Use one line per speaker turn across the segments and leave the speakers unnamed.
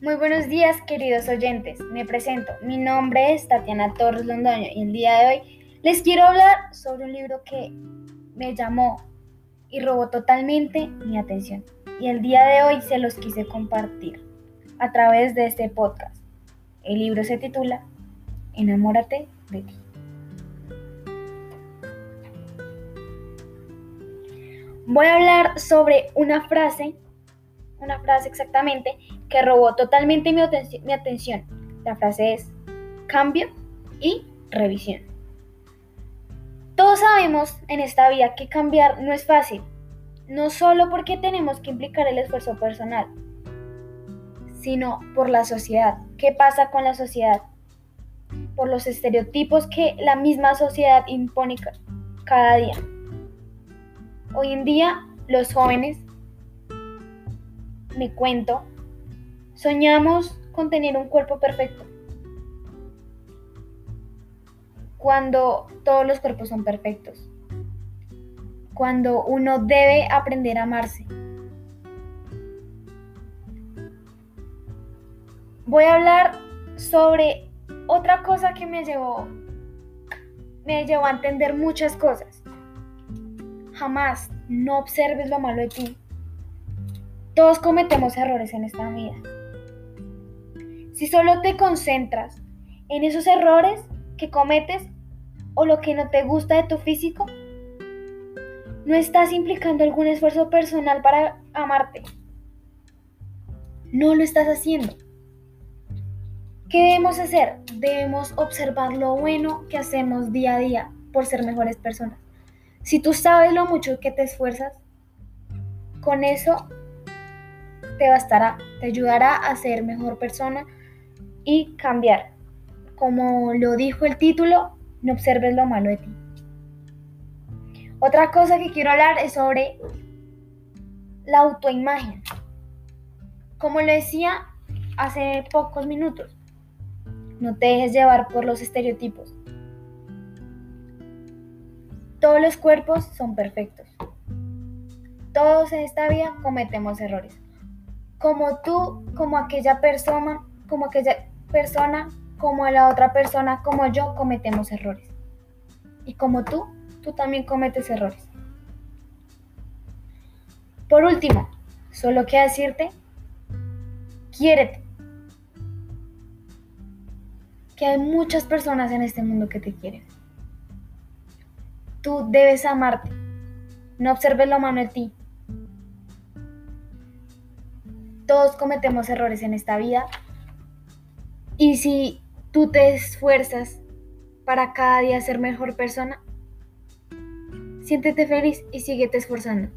Muy buenos días, queridos oyentes. Me presento. Mi nombre es Tatiana Torres Londoño y el día de hoy les quiero hablar sobre un libro que me llamó y robó totalmente mi atención. Y el día de hoy se los quise compartir a través de este podcast. El libro se titula Enamórate de ti. Voy a hablar sobre una frase, una frase exactamente, que robó totalmente mi, atención. La frase es cambio y revisión. Todos sabemos en esta vida que cambiar no es fácil, no solo porque tenemos que implicar el esfuerzo personal, sino por la sociedad. ¿Qué pasa con la sociedad? Por los estereotipos que la misma sociedad impone cada día. Hoy en día los jóvenes, me cuento, soñamos con tener un cuerpo perfecto. Cuando todos los cuerpos son perfectos. Cuando uno debe aprender a amarse. Voy a hablar sobre otra cosa que me llevó me llevó a entender muchas cosas. Jamás no observes lo malo de ti. Todos cometemos errores en esta vida. Si solo te concentras en esos errores que cometes o lo que no te gusta de tu físico, no estás implicando algún esfuerzo personal para amarte. No lo estás haciendo. ¿Qué debemos hacer? Debemos observar lo bueno que hacemos día a día por ser mejores personas. Si tú sabes lo mucho que te esfuerzas, con eso te bastará, te ayudará a ser mejor persona y cambiar. Como lo dijo el título, no observes lo malo de ti. Otra cosa que quiero hablar es sobre la autoimagen. Como lo decía hace pocos minutos, no te dejes llevar por los estereotipos. Todos los cuerpos son perfectos. Todos en esta vida cometemos errores. Como tú, como aquella persona, como aquella persona, como la otra persona, como yo, cometemos errores. Y como tú, tú también cometes errores. Por último, solo queda decirte, quiérete. Que hay muchas personas en este mundo que te quieren. Tú debes amarte. No observes lo malo en ti. Todos cometemos errores en esta vida. Y si tú te esfuerzas para cada día ser mejor persona, siéntete feliz y síguete esforzando.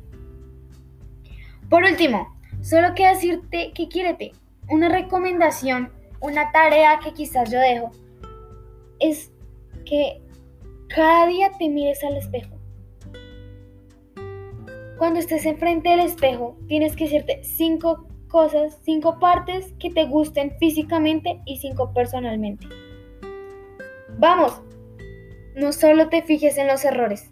Por último, solo quiero decirte que quiérete. Una recomendación, una tarea que quizás yo dejo, es que cada día te mires al espejo. Cuando estés enfrente del espejo, tienes que decirte cinco cosas, cinco partes que te gusten físicamente y cinco personalmente. Vamos, no solo te fijes en los errores,